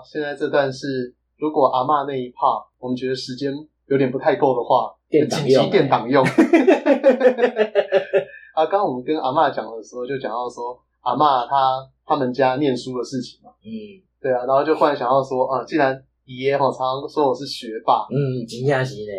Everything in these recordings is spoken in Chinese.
好，现在这段是如果阿嬷那一 part 我们觉得时间有点不太够的话，紧急电档用。啊，刚刚我们跟阿嬷讲的时候，就讲到说阿嬷她他们家念书的事情嘛。嗯，对啊，然后就忽然想到说，啊，既然爷爷哈常常说我是学霸，嗯，真正是呢。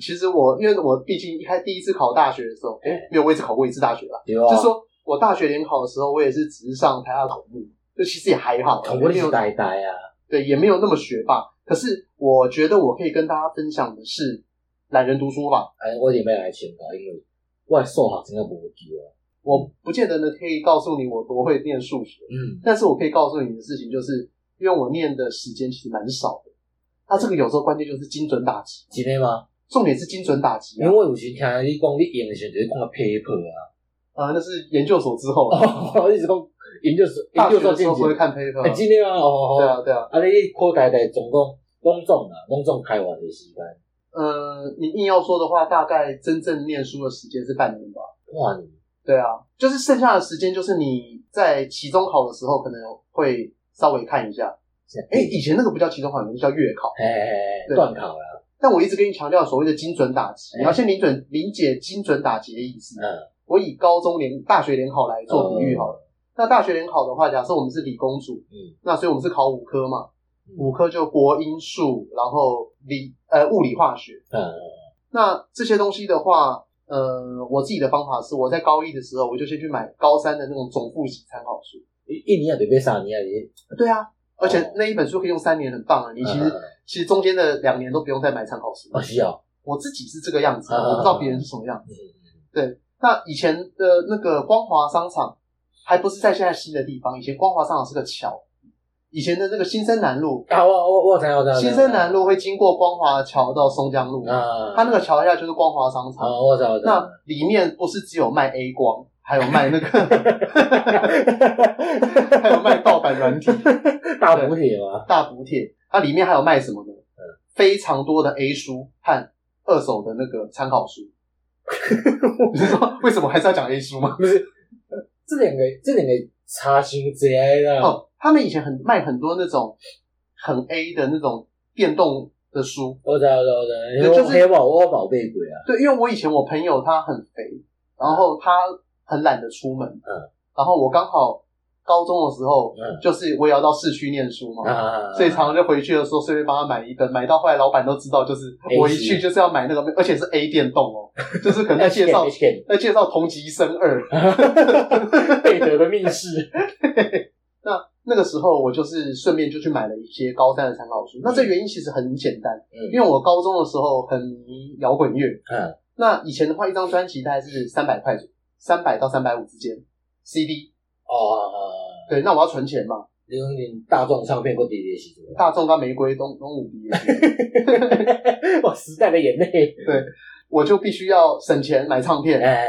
其实我因为我毕竟一开第一次考大学的时候，哎、欸，没有位置考过一次大学了，对啊，就是说我大学联考的时候，我也是只是上台大统目，就其实也还好，统目是呆呆啊，对，也没有那么学霸。可是我觉得我可以跟大家分享的是懒人读书法。哎，我也没有来请教，因为外数学真的不会记啊。我不见得呢可以告诉你我多会念数学，嗯，但是我可以告诉你的事情就是，因为我念的时间其实蛮少的。那这个有时候关键就是精准打击，真的吗？重点是精准打击、啊。因为我有时听你讲你用的时候就是讲个 paper 啊，啊，那是研究所之后。哦，一直讲研究所，大学的时候不会看 paper。欸、真的吗？哦，对啊，对啊。啊，你课代代总共拢总啊，拢总开完的时间。呃，你硬要说的话，大概真正念书的时间是半年吧。半年。对啊，就是剩下的时间，就是你在期中考的时候，可能会稍微看一下。哎、欸，以前那个不叫期中考，那个叫月考。哎，断考了。但我一直跟你强调所谓的精准打击，你要先理准理解精准打击的意思。嗯。我以高中联、大学联考来做比喻好了。嗯、那大学联考的话，假设我们是理工组，嗯，那所以我们是考五科嘛，嗯、五科就国英数，然后理呃物理化学。嗯。那这些东西的话。呃，我自己的方法是，我在高一的时候，我就先去买高三的那种总复习参考书。一年得背三年的。对啊，而且那一本书可以用三年，很棒啊！你其实、嗯、其实中间的两年都不用再买参考书。啊，需要。我自己是这个样子，嗯、我不知道别人是什么样子。对，那以前的那个光华商场还不是在现在新的地方，以前光华商场是个桥。以前的那个新生南路啊，我我我知道，我知道。新生南路会经过光华桥到松江路啊，它那个桥下就是光华商场啊，我知道，我知道。那里面不是只有卖 A 光，还有卖那个，还有卖盗版软体，大补贴吗？大补贴，它里面还有卖什么呢？嗯，非常多的 A 书和二手的那个参考书。你说为什么还是要讲 A 书吗？不是，这两个这两个差距在哪？哦。他们以前很卖很多那种很 A 的那种电动的书，我知道，我知道，我知道，就是黑宝我宝贝鬼啊。对，因为我以前我朋友他很肥，然后他很懒得出门，嗯，然后我刚好高中的时候，嗯，就是我也要到市区念书嘛，嗯，所以常常就回去的时候顺便帮他买一本，买到后来老板都知道，就是我一去就是要买那个，而且是 A 电动哦，就是可能在介绍在介绍同级生二，贝德的密室。那那个时候，我就是顺便就去买了一些高三的参考书。那这原因其实很简单，嗯，因为我高中的时候很迷摇滚乐，嗯，那以前的话，一张专辑大概是三百块左右，三百到三百五之间，CD，哦，对，那我要存钱嘛，因为你大众唱片或碟碟是大众跟玫瑰都都五 D，哇，时代的眼泪，对，我就必须要省钱买唱片，哎，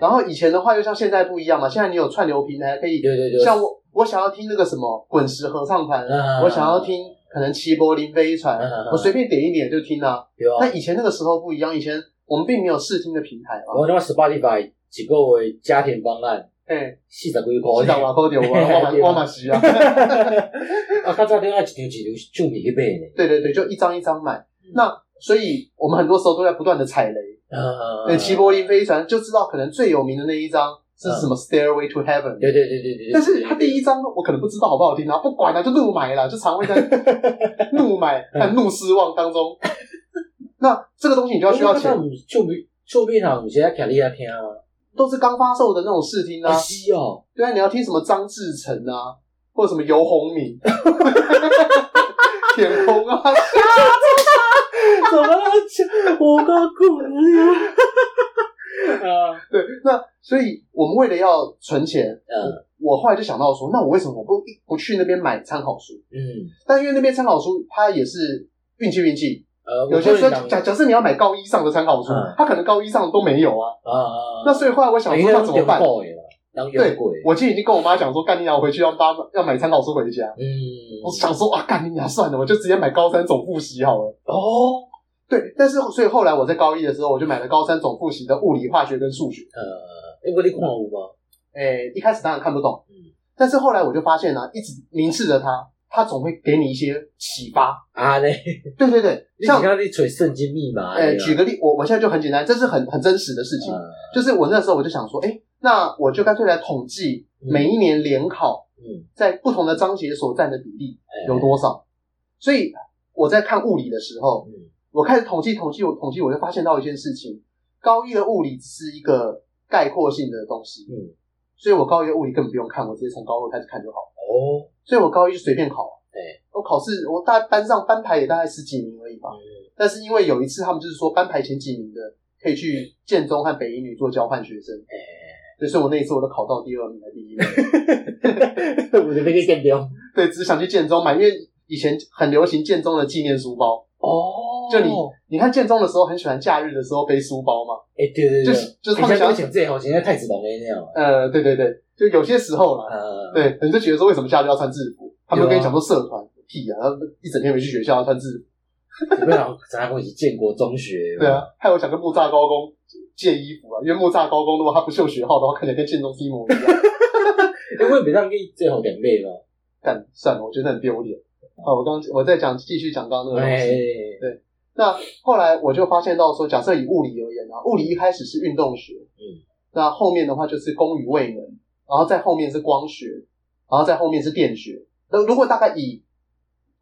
然后以前的话又像现在不一样嘛，现在你有串流平台可以，对对对，像我。我想要听那个什么滚石合唱团，嗯、我想要听可能齐柏林飞船，嗯、我随便点一点就听啊。有啊。但以前那个时候不一样，以前我们并没有试听的平台嘛。我那 Spotify 几个为家庭方案，哎，四十几块，四十瓦块掉我我嘛是啊。啊，他这边要一条一条就米去买呢。对对对，就一张一张买。嗯、那所以我们很多时候都在不断的踩雷。嗯。齐柏林飞船就知道可能最有名的那一张。是什么 Stairway to Heaven？对对对对对。但是他第一张我可能不知道好不好听啊，不管了，就怒买了，就常会在 怒买和怒失望当中。那这个东西你就要需要钱。就就变成有些在听你在听啊，都是刚发售的那种试听啊。稀哦。对啊，你要听什么张志成啊，或者什么游鸿明，天空啊，怎么了？我刚过了呀。啊，对，那所以我们为了要存钱，嗯，我后来就想到说，那我为什么我不不去那边买参考书？嗯，但因为那边参考书它也是运气运气，呃，有些时候假假设你要买高一上的参考书，他可能高一上都没有啊，啊，那所以后来我想说，那怎么办？对，我今天已经跟我妈讲说，干你娘，我回去要妈要买参考书回家。嗯，我想说啊，干你娘，算了，我就直接买高三总复习好了。哦。对，但是所以后来我在高一的时候，我就买了高三总复习的物理、化学跟数学。呃，因为你看不懂吗？诶，一开始当然看不懂，嗯，但是后来我就发现呢、啊，一直明示着它，它总会给你一些启发啊嘞。对对 对，像你你吹圣经密码。哎，举个例，我我现在就很简单，这是很很真实的事情。就是我那时候我就想说，哎，那我就干脆来统计每一年联考，嗯，在不同的章节所占的比例有多少。所以我在看物理的时候，嗯，我开始统计统计，我统计我就发现到一件事情：高一的物理只是一个概括性的东西，嗯。所以我高一的物理根本不用看，我直接从高二开始看就好。哦，所以我高一就随便考。对，我考试我大概班上班排也大概十几名而已吧。嗯。但是因为有一次他们就是说班排前几名的可以去建中和北一女做交换学生。哎，所以我那一次我都考到第二名还是第一名。我就那个建中。对，只是想去建中买，因为以前很流行建中的纪念书包。哦，就你你看建中的时候很喜欢假日的时候背书包嘛？哎，对对对，就是就是他们想请这好，现在太子龙那样。呃，对对对，就有些时候啦，呃，对，你就觉得说为什么假日要穿制服？他们跟你讲说社团屁啊，他们一整天没去学校要穿制服。没有，咱还会去建国中学。对啊，害我想跟木栅高工借衣服啊，因为木栅高工如果他不秀学号的话，看起来跟建中是一模一样。因为别让你最好两倍嘛，但算了，我觉得很丢脸。好，我刚我在讲，继续讲刚刚那个东西。对，那后来我就发现到说，假设以物理而言啊，物理一开始是运动学，嗯，那后面的话就是功与位能，然后在后面是光学，然后在后面是电学。那如果大概以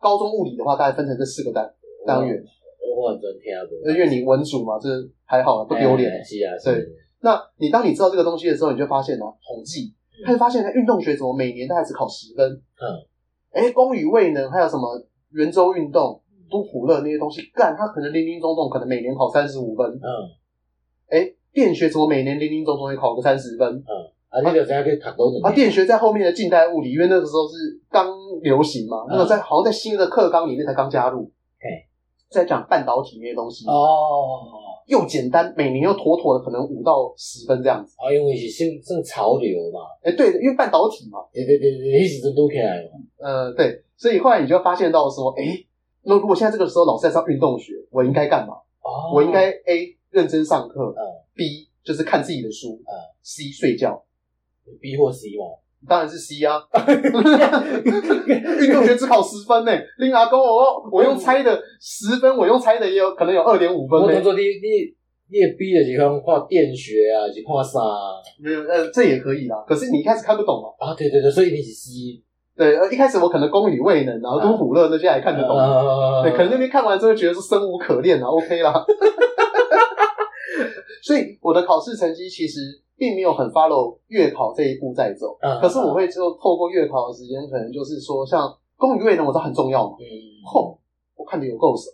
高中物理的话，大概分成这四个单单元。我很真听不因为你文组嘛，这还好，不丢脸。是啊，对。那你当你知道这个东西的时候，你就发现呢，统计，他就发现，运动学怎么每年大概只考十分？嗯。哎，功与位能，还有什么圆周运动、都普勒那些东西，干他可能零零总总，可能每年考三十五分。嗯。哎，电学怎么每年零零总总也考个三十分？嗯。啊，那个大家可以谈多啊，电学在后面的近代物理，因为那个时候是刚流行嘛，那个在好像在新的课纲里面才刚加入。哎，在讲半导体那些东西。哦。又简单，每年又妥妥的可能五到十分这样子。啊，因为是算算潮流嘛。哎，对，因为半导体嘛。对对对对，一直都都起来了。呃，对，所以后来你就发现到说，哎，那如果现在这个时候老师在上运动学，我应该干嘛？哦，我应该 A 认真上课，嗯，B 就是看自己的书，嗯，C 睡觉，B 或 C 嘛。当然是 C 啊！运动学只考十分呢。林阿公，我我用猜的十分，我用猜的也有可能有二点五分。我当做你你你也逼的是看看电学啊，是画啥？没有，呃，这也可以啦。可是你一开始看不懂嘛？啊，对对对，所以你是 C。对，呃，一开始我可能功与未能，然后都普勒那些还看得懂。对，可能那边看完之后觉得是生无可恋啊，OK 啦。所以我的考试成绩其实。并没有很 follow 月考这一步在走，嗯、可是我会就透过月考的时间，可能就是说像功与未能，我知道很重要嘛。嗯，吼，我看的有够少。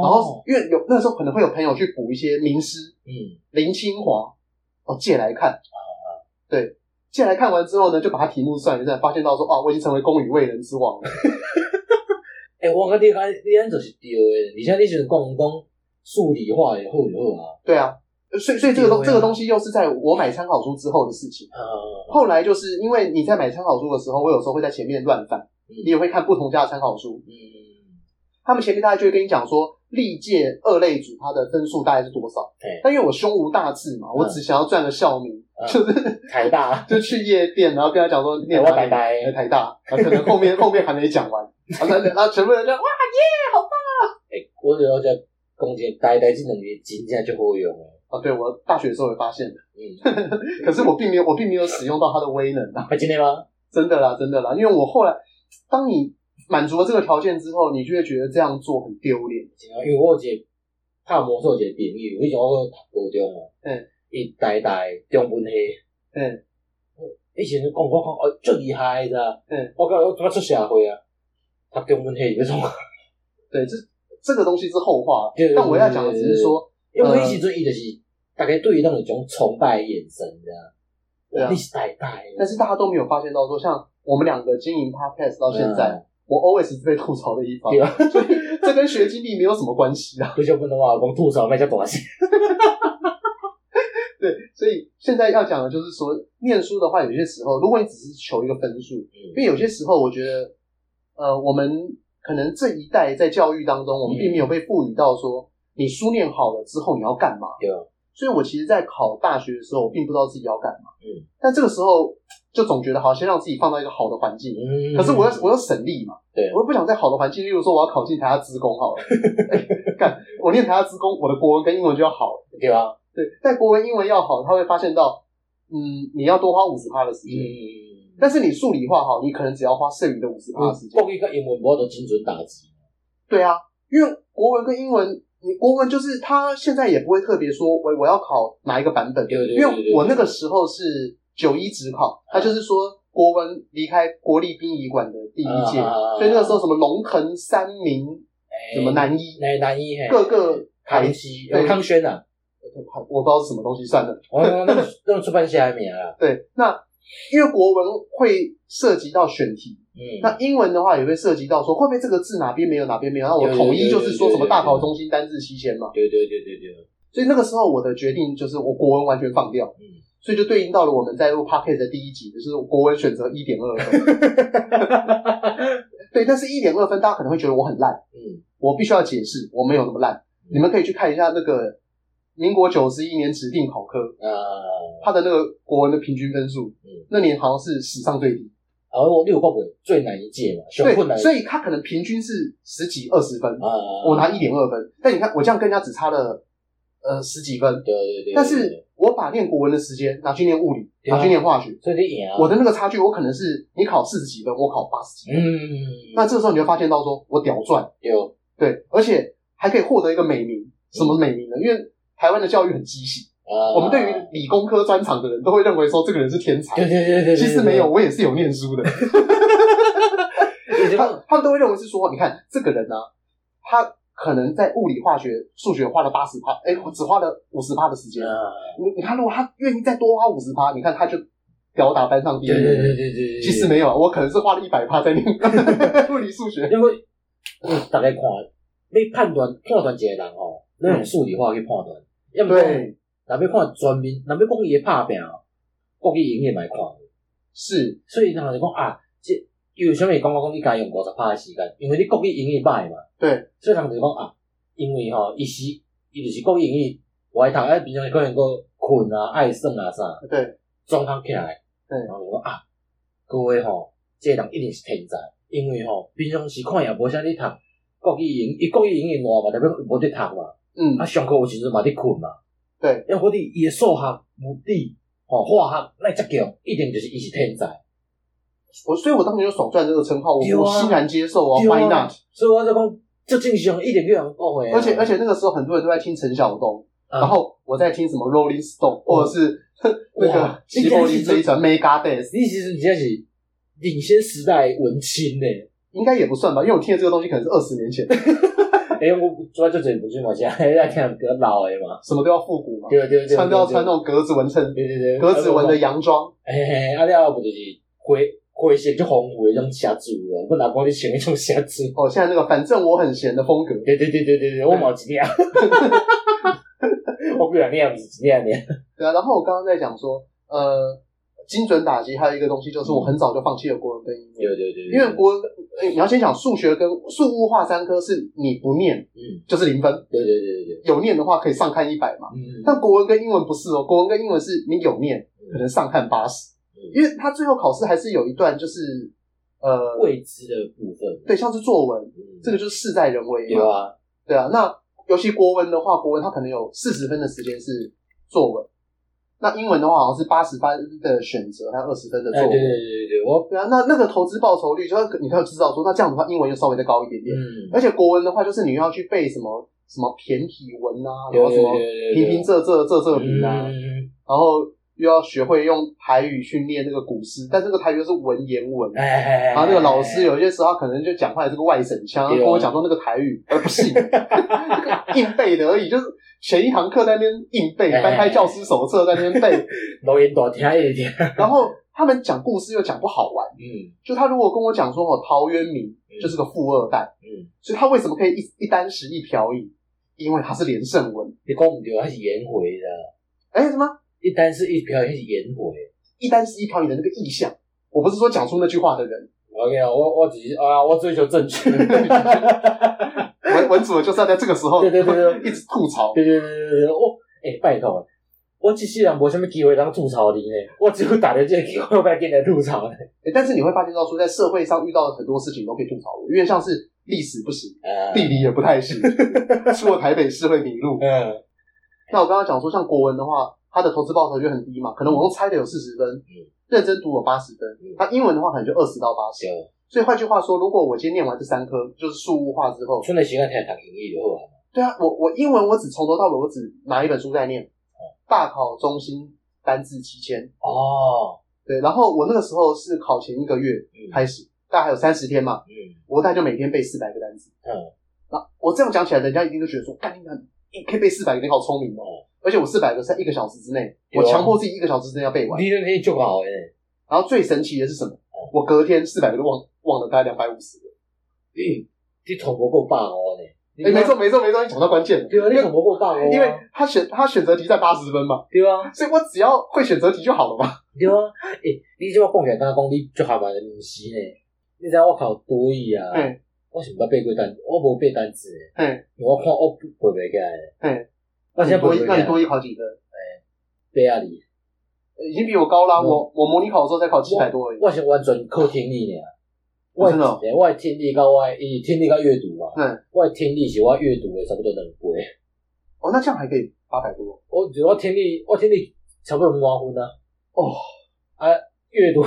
然后因为有那时候可能会有朋友去补一些名师，嗯，林清华，哦借来看，啊、嗯，对，进来看完之后呢，就把他题目算一算，发现到说，啊，我已经成为功与位能之王了。哎、欸，我跟你讲，你安就是对的，你像你就是讲讲数理化也好也好啊。对啊。所以，所以这个东这个东西又是在我买参考书之后的事情。后来就是因为你在买参考书的时候，我有时候会在前面乱翻，你也会看不同家的参考书。嗯，他们前面大概就会跟你讲说，历届二类组它的分数大概是多少。对但因为我胸无大志嘛，我只想要赚个校名，就是台大，就去夜店，然后跟他讲说，念我台大，台大，可能后面 后面还没讲完，然后全部人就哇耶，好棒啊！哎，我只要在讲解台大这两个真正就会用了。啊，对，我大学的时候也发现的，嗯，可是我并没有，我并没有使用到它的威能啊。还记得吗？真的啦，真的啦，因为我后来，当你满足了这个条件之后，你就会觉得这样做很丢脸。因为我有一个怕魔兽一个朋友，以前我读高中哦，嗯，伊代代中文系，嗯，以前讲我讲哦，最厉害的，嗯，我讲我怎么出社会啊？他中文系为什么？对，这这个东西是后话，但我要讲的只是说，因为我一直追忆的是。大概对于那种崇拜的眼神，这样，对啊，历史代代。但是大家都没有发现到说，像我们两个经营 podcast 到现在，嗯、我 always 是被吐槽的一方，对啊，所以这跟学经历没有什么关系啊。不 就不能话光吐槽那叫多些。对，所以现在要讲的就是说，念书的话，有些时候，如果你只是求一个分数，嗯、因为有些时候，我觉得，呃，我们可能这一代在教育当中，我们并没有被赋予到说，你书念好了之后你要干嘛？对啊。所以，我其实，在考大学的时候，我并不知道自己要干嘛。嗯，但这个时候，就总觉得好，先让自己放到一个好的环境。嗯。可是我要我要省力嘛。对。我又不想在好的环境，例如说我要考进台大资工好了。干、欸，我念台大资工，我的国文跟英文就要好了，对吧？对。但国文、英文要好，他会发现到，嗯，你要多花五十趴的时间。嗯。但是你数理化好，你可能只要花剩余的五十趴的时间。国语跟英文，我都精准打击。对啊，因为国文跟英文，你国文就是他现在也不会特别说，我我要考哪一个版本。对对对。因为我那个时候是。九一直考，他就是说国文离开国立殡仪馆的第一届，所以那个时候什么龙腾三明，什么南一，南一，各个台西，康轩呐，我不知道是什么东西，算了。哦，那个那个出版社还没啊。对，那因为国文会涉及到选题，嗯，那英文的话也会涉及到说会不会这个字哪边没有哪边没有，那我统一就是说什么大考中心单字西迁嘛。对对对对对。所以那个时候我的决定就是我国文完全放掉，嗯。所以就对应到了我们在录 podcast 的第一集，就是国文选择一点二分。对，但是一点二分，大家可能会觉得我很烂。嗯，我必须要解释，我没有那么烂。你们可以去看一下那个民国九十一年指定考科，呃，他的那个国文的平均分数，嗯，那年好像是史上最低。而我六国最难一届嘛，对，所以他可能平均是十几二十分，啊，我拿一点二分。但你看，我这样跟人家只差了呃十几分，对对对，但是。我把念国文的时间拿去念物理，拿去念化学，所以你赢啊！我的那个差距，我可能是你考四十几分，我考八十几分。嗯，那这个时候你就发现到说，我屌赚，有对，而且还可以获得一个美名。什么美名呢？因为台湾的教育很畸形，我们对于理工科专长的人都会认为说这个人是天才。对对对对，其实没有，我也是有念书的。他他们都会认为是说，你看这个人呢，他。可能在物理、化学、数学花了八十趴，哎，我只花了五十趴的时间。你你看，如果他愿意再多花五十趴，你看他就吊打班上第一。对对对对对。其实没有，我可能是花了一百趴在念 物理、数学。因为大概看，你判断判断一个人哦，那用数理化去判断。要不对，那边看全面，那边讲伊拍拼，国语英语也蛮快。是，所以他们就讲啊，这。因为什么？讲我讲你家用五十趴的时间，因为你国语英语歹嘛。对。所以他们就讲啊，因为吼，伊是伊就是国语英语，我爱读，哎，平常可能个困啊、爱耍啊啥。对。综合起来，对。然后就讲啊，各位吼，这个人一定是天才，因为吼，平常时看也无啥咧读国语英，伊国语英语烂嘛，代表无在读嘛。嗯。啊，上课有时阵嘛在困嘛。对。因为伊诶数学、物理、吼化学那则强，一定就是伊是天才。我所以，我当年就爽赚这个称号，我我欣然接受啊，Why not？所以我就讲，这进行一点就能讲诶。而且而且那个时候很多人都在听陈晓东，然后我在听什么 Rolling Stone，或者是那个齐柏林飞船 Megadeth。你其实你现在是领先时代文青呢，应该也不算吧，因为我听的这个东西可能是二十年前。哎，我主要就这部剧嘛，现在 在看比较老诶嘛，什么都要复古嘛，对对对，穿都要穿那种格子纹衬，对对对，格子纹的洋装。嘿嘿，啊，了不就是灰。灰色就红灰，种写字哦，不拿光你选一种写字哦。现在那个反正我很闲的风格，对对对对对对，我冇几样，我不想那样子，那样那样。对啊，然后我刚刚在讲说，呃，精准打击还有一个东西就是我很早就放弃了国文跟英文，对对对，因为国文，你要先讲数学跟数物化三科是你不念，嗯，就是零分，对对对对对，有念的话可以上看一百嘛，嗯，但国文跟英文不是哦，国文跟英文是你有念可能上看八十。因为他最后考试还是有一段就是呃未知的部分，对，像是作文，嗯、这个就是事在人为嘛，对啊，对啊。那尤其国文的话，国文它可能有四十分的时间是作文，那英文的话好像是八十分的选择，还有二十分的作文。对对对对对，我对啊。那那个投资报酬率，就是你可以知道说，那这样的话，英文又稍微再高一点点。嗯。而且国文的话，就是你要去背什么什么骈体文啊，然后什么平平仄仄仄仄平啊，然后。又要学会用台语去念那个古诗，但这个台语又是文言文，然后那个老师有些时候他可能就讲话也是个外省腔，跟我讲说那个台语，而不是。硬背的而已，就是前一堂课在那边硬背，翻开教师手册在那边背，多听一点。然后他们讲故事又讲不好玩，嗯，就他如果跟我讲说哦，陶渊明就是个富二代，嗯，所以他为什么可以一一单食一瓢饮？因为他是连胜文，你讲不对，他是颜回的，哎，什么？一单是一瓢一是颜回，一单是一瓢你的那个意象，我不是说讲出那句话的人。OK 啊，我我只是啊，我追求正确。文文主就是要在这个时候，对对对对，一直吐槽。对对对对对，我哎，拜托，我其实也无什么机会当吐槽你呢，我只有打的这个机会，我来跟你吐槽呢。但是你会发现到说，在社会上遇到很多事情都可以吐槽我，因为像是历史不行，呃、地理也不太行，出了台北市会迷路。嗯，那我刚刚讲说，像国文的话，它的投资报酬就很低嘛，可能我用猜的有四十分，嗯，认真读有八十分，那、嗯、英文的话可能就二十到八十。嗯、所以换句话说，如果我今天念完这三科，就是数物化之后，真的喜欢听讲英语的话，对啊，我我英文我只从头到尾我只拿一本书在念。大考中心单字七千。哦，对，然后我那个时候是考前一个月开始，大概还有三十天嘛，嗯，我大概就每天背四百个单词，嗯，那我这样讲起来，人家一定都觉得说，干你你可以背四百个，你好聪明哦，而且我四百个在一个小时之内，我强迫自己一个小时之内要背完，你你就好哎，然后最神奇的是什么？我隔天四百个都忘忘了，大概两百五十个，嗯，你头不够棒哦你。哎，没错没错没错，你讲到关键了。对啊，你怎么过大哦？因为他选他选择题在八十分嘛。对啊，所以我只要会选择题就好了嘛。对啊，哎，你这么讲起来，刚刚讲你就还蛮不是呢。你知道我考多易啊？嗯。我是不背过单，我无背单词。嗯。我看我背不起来。嗯。那现在多一，那你多一考几分？哎，八啊二。已经比我高啦。我我模拟考的时候才考七百多而已。我是完全靠听力呢。我真的，我的听力跟我以听力跟阅读嘛，嗯，我的听力是我阅读的差不多两倍。哦，那这样还可以八百多。我我听力我听力差不多五分啊。哦，啊，阅读，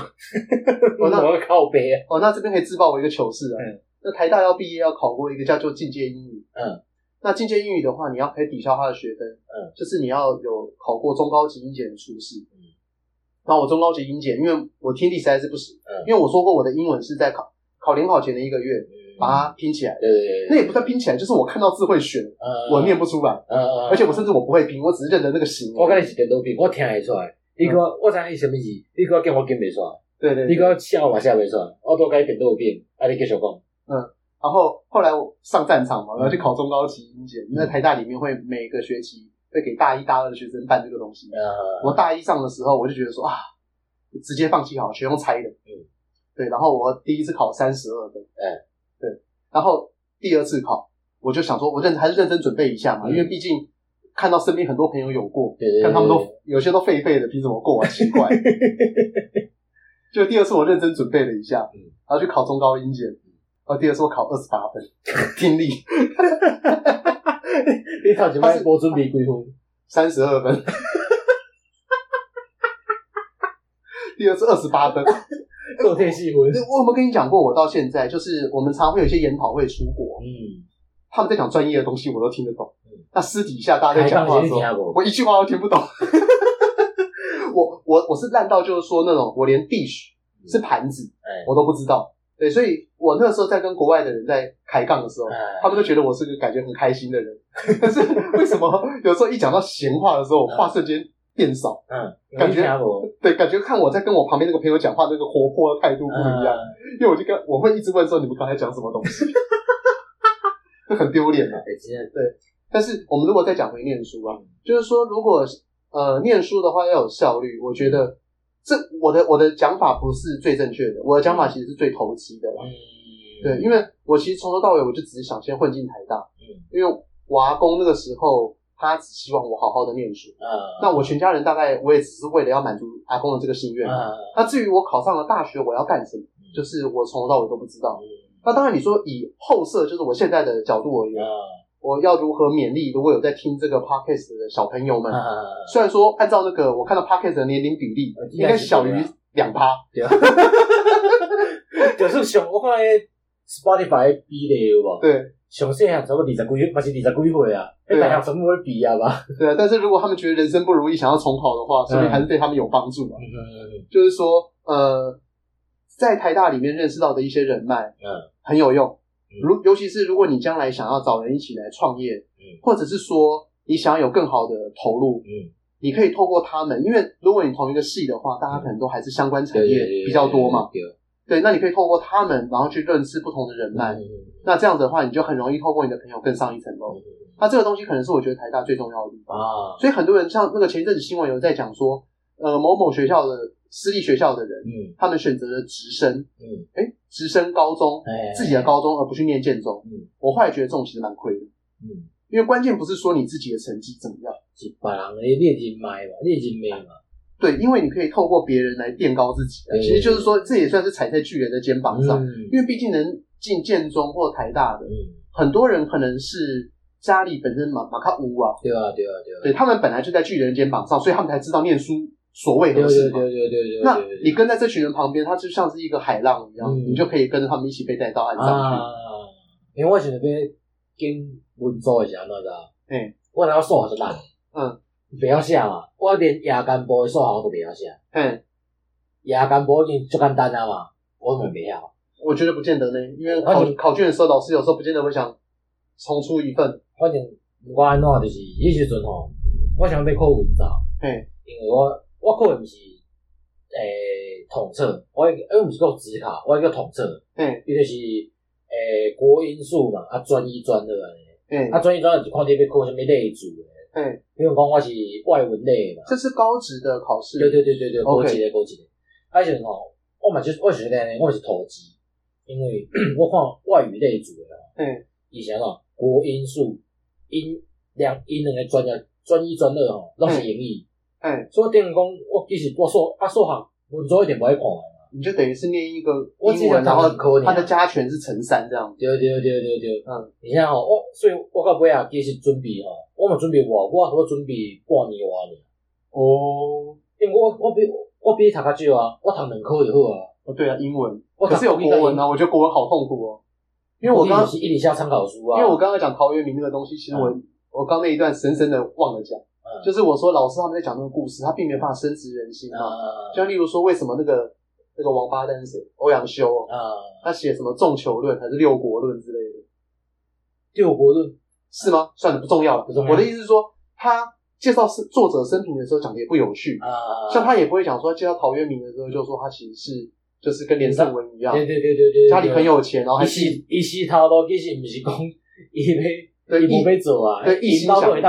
我那 我要靠背啊。哦，那这边可以自曝我一个糗事啊。嗯。那台大要毕业要考过一个叫做进阶英语。嗯。那进阶英语的话，你要可以抵消他的学分。嗯。就是你要有考过中高级英检的初试。嗯。那我中高级英检，因为我听力实在是不行。嗯。因为我说过我的英文是在考。考联考前的一个月，把它拼起来。对对对，那也不算拼起来，就是我看到字会选，我念不出来。嗯嗯。而且我甚至我不会拼，我只是认得那个形。我跟你是点都拼，我听得出来。你讲我知你什么字，你讲叫我跟不出来。对对。你讲写我嘛写不出来，我都该点都拼。啊，你继续讲。嗯。然后后来我上战场嘛，我要去考中高级英检。那台大里面会每个学期会给大一、大二的学生办这个东西。嗯。我大一上的时候，我就觉得说啊，直接放弃好，全用猜的。嗯。对，然后我第一次考三十二分，哎，对，然后第二次考，我就想说，我认还是认真准备一下嘛，因为毕竟看到身边很多朋友有过，看他们都有些都废废的，凭什么过啊？奇怪。就第二次我认真准备了一下，然后去考中高英检，然后第二次我考二十八分，听力，你考几分？我准备几分？三十二分，第二次二十八分。够贴细分。我有没有跟你讲过？我到现在就是我们常会有一些研讨会出国，嗯，他们在讲专业的东西，我都听得懂。嗯，那私底下大家在讲话的时候，我一句话都听不懂。我我我是烂到就是说那种，我连 dish 是盘子，我都不知道。对，所以我那时候在跟国外的人在开杠的时候，他们都觉得我是个感觉很开心的人。可是为什么有时候一讲到闲话的时候，话瞬间变少，嗯，感觉 对，感觉看我在跟我旁边那个朋友讲话，那个活泼的态度不一样，因为我就跟我会一直问说，你们刚才讲什么东西，就很丢脸啊。对，但是我们如果再讲回念书啊，就是说，如果呃念书的话要有效率，我觉得这我的我的讲法不是最正确的，我的讲法其实是最投机的啦。嗯，对，因为我其实从头到尾我就只是想先混进台大，嗯，因为我阿公那个时候。他只希望我好好的念书，嗯，那我全家人大概我也只是为了要满足阿公的这个心愿，嗯，那至于我考上了大学我要干什么，就是我从头到尾都不知道。那当然你说以后设，就是我现在的角度而言，我要如何勉励如果有在听这个 podcast 的小朋友们？虽然说按照那个我看到 podcast 的年龄比例应该小于两趴，就是像我看 Spotify 比例有无？对。上细汉差不多二十几，还是二十几岁啊？跟大家全部会比啊吧？对啊，但是如果他们觉得人生不如意，想要重考的话，说明还是对他们有帮助嘛。嗯，就是说，呃，在台大里面认识到的一些人脉，嗯，很有用。如尤其是如果你将来想要找人一起来创业，嗯，或者是说你想要有更好的投入，嗯，你可以透过他们，因为如果你同一个系的话，大家可能都还是相关产业比较多嘛。对，那你可以透过他们，然后去认识不同的人脉。嗯、那这样子的话，你就很容易透过你的朋友更上一层楼。嗯、那这个东西可能是我觉得台大最重要的地方啊。所以很多人像那个前一阵子新闻有在讲说，呃，某某学校的私立学校的人，嗯，他们选择了直升，嗯，哎，直升高中，哎，自己的高中，而不去念建中。嗯，我后来觉得这种其实蛮亏的。嗯，因因为关键不是说你自己的成绩怎么样，是别人的你的人脉嘛，你的人脉嘛。对，因为你可以透过别人来垫高自己，其实就是说这也算是踩在巨人的肩膀上，因为毕竟能进建中或台大的，很多人可能是家里本身马马卡乌啊，对啊对啊对啊，对他们本来就在巨人的肩膀上，所以他们才知道念书所谓的事嘛。对对对对。那你跟在这群人旁边，他就像是一个海浪一样，你就可以跟着他们一起被带到岸上去。因为我是那边跟温州的时候，你知道？嗯，我那个数学是烂，嗯。不要写嘛，我连夜间部的数学我都不要写。嗯，夜间部已经足简单了嘛，我怎么不晓？我觉得不见得呢，因为考考卷的时候，老师有时候不见得会想重出一份。反正我安怎就是，迄时阵吼，我想要考文藻。嘿，因为我我考的毋是诶统测，我诶毋是讲职考，我叫统测。嗯，伊就是诶国英数嘛，啊专一专二安尼。嗯，啊专一专二就看你要考啥物类组诶。嗯，因为讲我是外文类嘛，这是高职的考试。对对对对对，高职的高职的。而且吼，我嘛就是我是咧，我是投机，因为 我看外语类组的，嗯，以前吼国英数英两英两个专业专一专二吼，拢是英语。嗯，所以等我其实我数啊数学文组一点不爱看。你就等于是念一个英文，然后他的加权是乘三这样。对对对对对，嗯，你看吼，我所以我到尾啊，其实准备吼，我嘛准备我我我准备半年完呢。哦，因为我我比我比你读较少啊，我读两科就好啊。哦，对啊，英文，我可是有国文啊，我觉得国文好痛苦哦。因为我刚刚是一底下参考书啊，因为我刚刚讲陶渊明那个东西，其实我我刚那一段深深的忘了讲，就是我说老师他们在讲那个故事，他并没有办法深植人心啊。就像例如说，为什么那个。那个王八蛋是谁？欧阳修啊，他写什么《众球论》还是《六国论》之类的？《六国论》是吗？算了，不重要了。不重要。我的意思是说，他介绍是作者生平的时候讲的也不有趣啊。像他也不会讲说介绍陶渊明的时候，就说他其实是就是跟连胜文一样，对对对对对，家里很有钱，然后还是一系套路，其实不是讲 一杯一不杯酒啊，对，一心想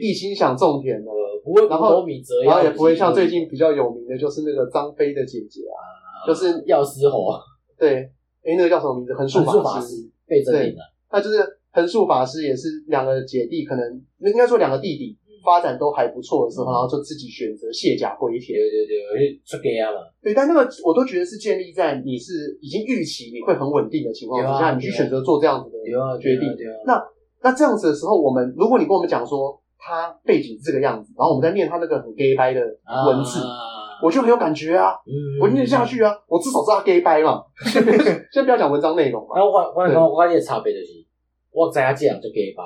一心想种田的，不会然后然后也不会像最近比较有名的就是那个张飞的姐姐啊。就是药师侯，对，诶，那个叫什么名字？横竖法师，对，那就是横竖法师，也是两个姐弟，可能应该说两个弟弟发展都还不错的时候，然后就自己选择卸甲归田。对对对，出家嘛。对，但那个我都觉得是建立在你是已经预期你会很稳定的情况之下，你去选择做这样子的决定。那那这样子的时候，我们如果你跟我们讲说他背景是这个样子，然后我们在念他那个很 gay 掰的文字。我就很有感觉啊，我念下去啊，我至少知道 gay 掰嘛。先不要讲文章内容嘛。然后我我我我个差别就是，我知影这样就 gay 掰，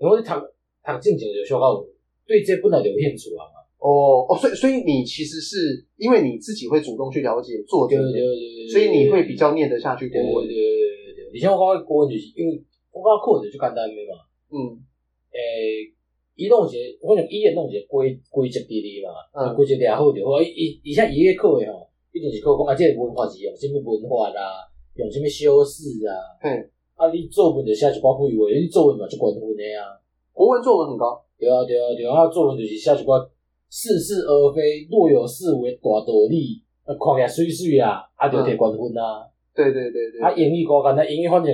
因为我读读正经就小到对这本来就有兴趣啊嘛。哦哦，所以所以你其实是因为你自己会主动去了解作者，对对对，所以你会比较念得下去国文。对对对对，以前我讲国文就是因为我讲课就就简单的嘛。嗯，诶。伊弄一个，我讲伊也弄一个规规则伫哩嘛，规则掠好着好。伊伊而且伊个课诶吼，一定是考讲啊，即个文化是用啥物文化啦，用啥物修饰啊。嗯，啊，你作文就写一寡废话，你作文嘛就高分诶啊。国文作文很高。对啊对啊对啊，作文就是写一寡似是而非、若有似无诶大道理，啊，看起来水水啊，啊，就摕高分啊。对对对对。啊，英语高简单，英语反正，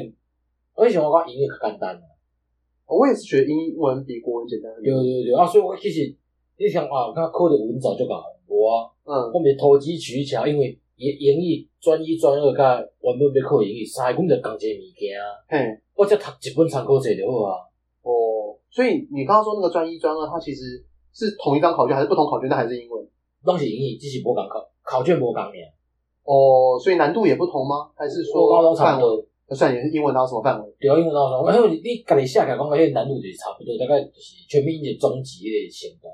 我以前我讲英语较简单。我也是觉得英文比国文简单很多。对对对啊，所以我其实你想啊，我考的文藻就搞我啊，嗯，我们投机取巧，因为英英语专一专二甲原本要考英语，三个根本就同一个物件啊。嘿，我只读一本参考册就好啊。哦，所以你刚刚说那个专一专二，它其实是同一张考卷，还是不同考卷？但还是英文？拢是英语，只是无共考考卷无共尔。哦，所以难度也不同吗？还是说范围？算你是英文到什么范围？对啊，英文到什么？然后你你家己下起来讲个，迄难度就是差不多，大概就是全民英语中级的程度。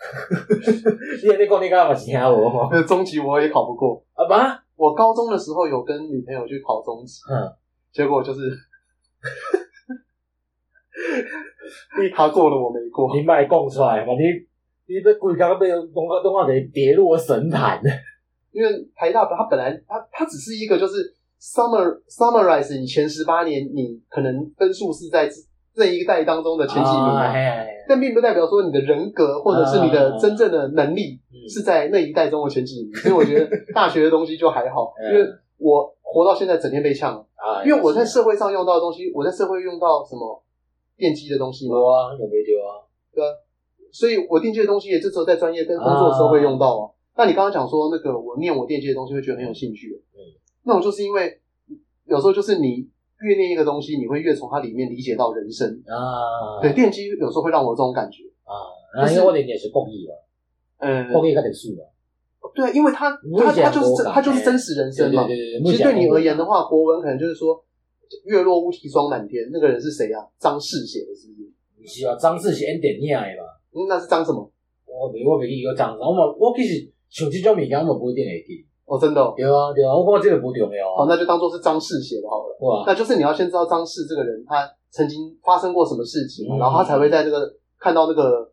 你你讲你刚刚嘛是听我？那中级我也考不过啊？嘛，我高中的时候有跟女朋友去考中级，嗯，结果就是，你他过了我没过，你卖供出来嘛？你你这鬼刚刚被东哥东哥给跌落神坛，因为台大它本来它它只是一个就是。Summer summarize 你前十八年，你可能分数是在这一代当中的前几名，啊，但并不代表说你的人格或者是你的真正的能力是在那一代中的前几名。所以我觉得大学的东西就还好，因为我活到现在整天被呛，因为我在社会上用到的东西，我在社会用到什么电机的东西吗？有啊，有没有啊？对啊，所以我电机的东西也是只有在专业跟工作的时候会用到啊。那你刚刚讲说那个我念我电机的东西会觉得很有兴趣，嗯，那种就是因为有时候就是你越念一个东西，你会越从它里面理解到人生啊。对，电机有时候会让我有这种感觉啊。因为我念的是国语嘛，嗯，国语较特殊嘛。对啊，因为它它它就是它就是真实人生嘛。对对对。其实对你而言的话，国文可能就是说“月落乌啼霜满天”，那个人是谁啊？张氏写的，是不是？是啊，张氏是演电影的嘛。嗯，那是张什么？我没我没记个张我我其实。像这种物件，我不一定会记。哦，真的、哦。对啊，有啊，我感觉这个不重要、啊。好，那就当做是张氏写的好了。哇，那就是你要先知道张氏这个人，他曾经发生过什么事情，嗯、然后他才会在这个看到那个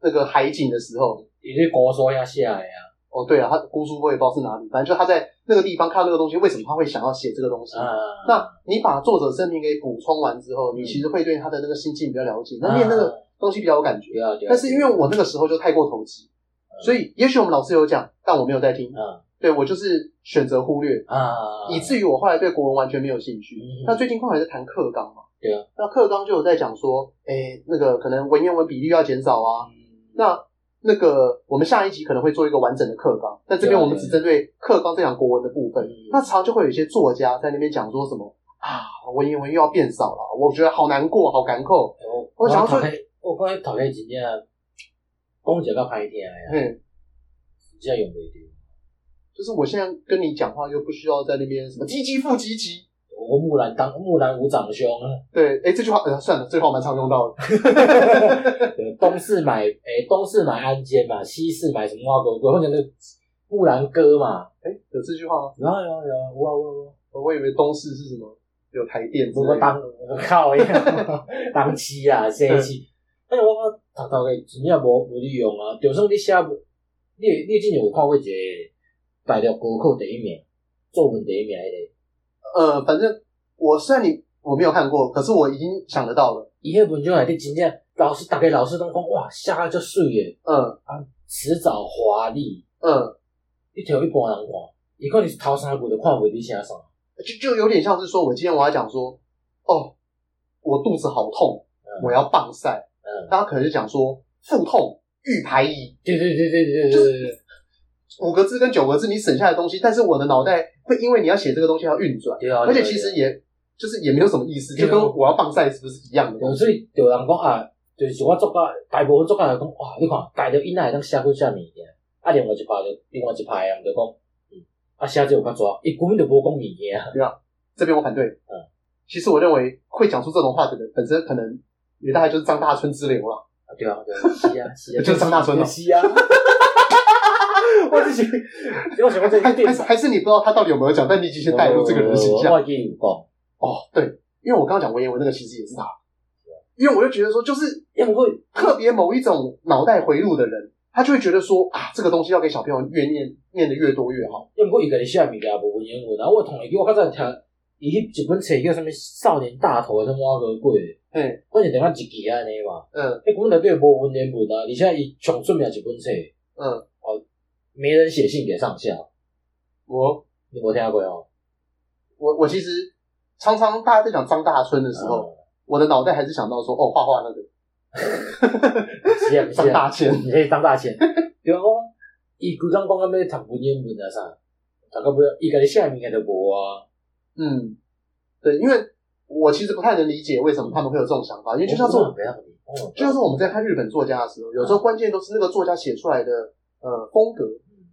那个海景的时候，有些古书要写的呀。哦，对啊，他姑苏我也不知道是哪里，反正就他在那个地方看到那个东西，为什么他会想要写这个东西？啊、那你把作者生平给补充完之后，你其实会对他的那个心境比较了解，那念那个东西比较有感觉。啊、但是因为我那个时候就太过投机。所以，也许我们老师有讲，但我没有在听。嗯，对，我就是选择忽略啊，以至于我后来对国文完全没有兴趣。那最近刚好在谈课纲嘛，对啊，那课纲就有在讲说，哎，那个可能文言文比例要减少啊。那那个我们下一集可能会做一个完整的课纲，但这边我们只针对课纲这讲国文的部分。那常就会有一些作家在那边讲说什么啊，文言文又要变少了，我觉得好难过，好感慨。我想要说，我刚才讨厌几件。讲起来较歹听呀，嗯，这样用不着。就是我现在跟你讲话，又不需要在那边什么唧唧复唧唧。我木兰当木兰无长兄啊。对，哎，这句话，呃，算了，这句话蛮常用到的。东市买，哎，东市买鞍韉嘛，西市买什么花狗？我讲那个木兰歌嘛，哎，有这句话吗？有啊有啊有啊，我我我，我以为东市是什么有台电，不过当靠呀，当期啊，这期。哎，我我读读个真正无无利用啊！就算你写，你你之前有看过一个大陆高考第一名，作文第一名迄个？呃，反正我虽然你我没有看过，可是我已经想得到了。伊迄文章内底真正老师，大概老师都讲哇，写啊足水诶，嗯。啊，迟早华丽，嗯，你摕一般人看，伊可能是头三句都看袂你写啥，就就有点像是说，我今天我要讲说，哦，我肚子好痛，嗯、我要棒赛。大家可能就讲说腹痛欲排遗，对对对对对对，就是五个字跟九个字你省下的东西，但是我的脑袋会因为你要写这个东西要运转，对啊，而且其实也就是也没有什么意思，就跟我要放晒是不是一样的？所以有人讲啊，就是我作家大部分作家来讲，哇，你看带着囡仔会当写几下物件，啊，另外一派就另外一派人就讲，嗯，啊，写这有较抓，伊根本就无讲物件，对啊，这边我反对，嗯，其实我认为会讲出这种话的人本身可能。也大概就是张大春之流了，啊，对啊，对啊，是啊，是啊，就是张大春了，是啊，我自己，我喜欢这还是还是你不知道他到底有没有讲，但你已经先带入这个人的形象。哦，对，因为我刚刚讲文言文那个其实也是他，因为我就觉得说，就是因为会特别某一种脑袋回路的人，他就会觉得说啊，这个东西要给小朋友越念念的越多越好。因为我一个人写物件无文言文，然后我同学我刚才听。伊迄一本册叫什物少年大头什么挖个鬼？嘿，关键点翻一记安尼嘛。嗯，迄本内底无文言文啊，而且伊上出名一本册。嗯，哦，没人写信给上校。我，你没听过哦？我我其实常常大家在讲张大春的时候，我的脑袋还是想到说，哦，画画那个，张大千，你可以张大千。对啊，伊规张讲个要读文言文啊啥，大概不要，伊家己写物件都无啊。嗯，对，因为我其实不太能理解为什么他们会有这种想法，因为就像是，就像是我们在看日本作家的时候，有时候关键都是那个作家写出来的呃风格，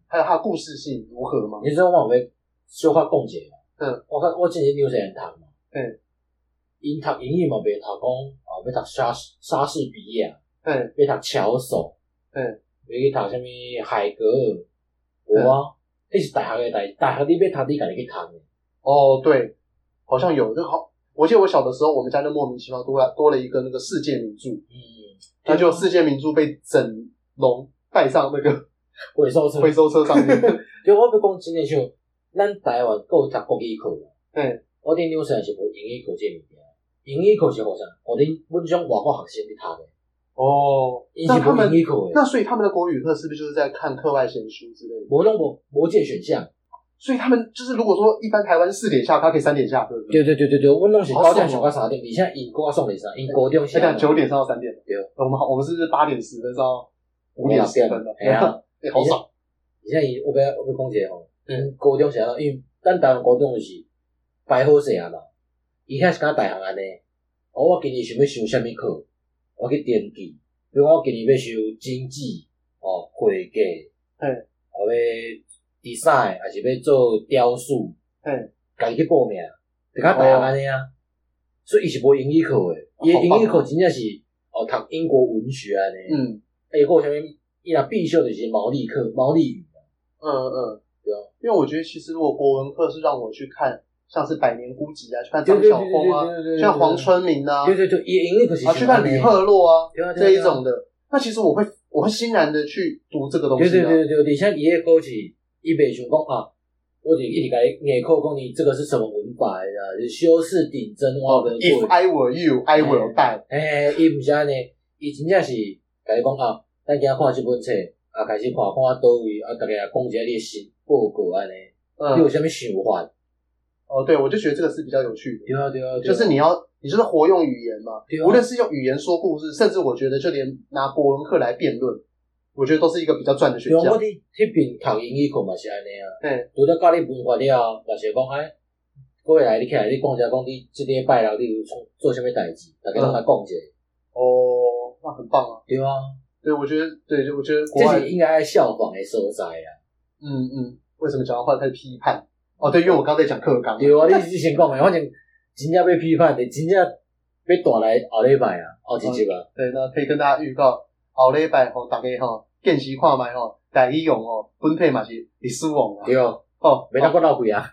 还有它的故事性如何吗。你知道我有要小可讲解嘛？嗯，我看我之前有些人读嘛，嗯，因读英语嘛，别读讲哦，要读莎莎士比亚，嗯，要读乔叟，嗯，要去读什么海格尔，有啊，那是大学的代，大学你要读，你家己去读的。哦，对，好像有就好。我记得我小的时候，我们家就莫名其妙多了多了一个那个世界名著，嗯，那就世界名著被整容带上那个回收车，回收车上面。就我要讲真的，像咱台湾够读国语课，嗯，我哋纽西兰是无英语课这物件，英语课是好像我哋本种外国学生去读的。哦，那他们那所以他们的国语课是不是就是在看课外闲书之类的？无拢无无这选项。所以他们就是如果说一般台湾四点下，他可以三点下课。对对对对对，我们拢是高点上到三点，你现在英国送点啥？英国点现在九点上到三点。对，我们我们是不是八点十分到五点十分的？哎呀，好爽！你现在我要我要讲一下吼，嗯，高中啥？因为咱台湾高中就是排好势啊嘛，一开始跟大学安尼，哦，我今年想要修什么课？我去登记，比如我今年要修经济哦，会计，嗯，后尾。design 还是要做雕塑，嗯，家己去报名，就较大汉安尼啊，所以伊是无英语课诶，伊英语课真正是哦读英国文学安尼，嗯，诶，或啥物，伊若必修的一些毛利课，毛利语，嗯嗯，对啊，因为我觉得其实如果国文课是让我去看，像是百年孤寂啊，去看张晓风啊，像黄春明啊，对对对，也因为可是啊，去看吕赫洛啊，这一种的，那其实我会我会欣然的去读这个东西，对对对对，你像伊个课是。伊袂想讲啊，我就一直甲你硬扣讲你这个是什么文法啊？是修饰顶针哇？If I were you, I will die。哎，伊毋是安尼，伊真正是甲你讲啊，咱今仔看这本册啊，开始看看啊，倒位啊，大家讲一下你的新报告安尼，你有啥物想法？哦，对，我就觉得这个是比较有趣的。对啊，对啊，就是你要，你就是活用语言嘛。无论是用语言说故事，甚至我觉得就连拿国文课来辩论。我觉得都是一个比较赚的选项。我伫迄边读英语课嘛是安尼啊。嗯。除了教你文化了，若是讲哎，过来你起来你讲一下讲你这礼拜了，你有从做啥物代志，大家拢来讲一下。哦，那很棒啊。对啊。对，我觉得，对，就我觉得这是应该效仿的所在啊。嗯嗯。为什么讲到话开始批判？哦，对，因为我刚才讲课纲。对啊，你先讲的，反正真正被批判的，真正被带来后礼拜啊，后一集啊。对，那可以跟大家预告后礼拜吼，大家吼。见习看卖吼，台语用吼，分配嘛是历史王啊。对哦，哦，没当过闹鬼啊。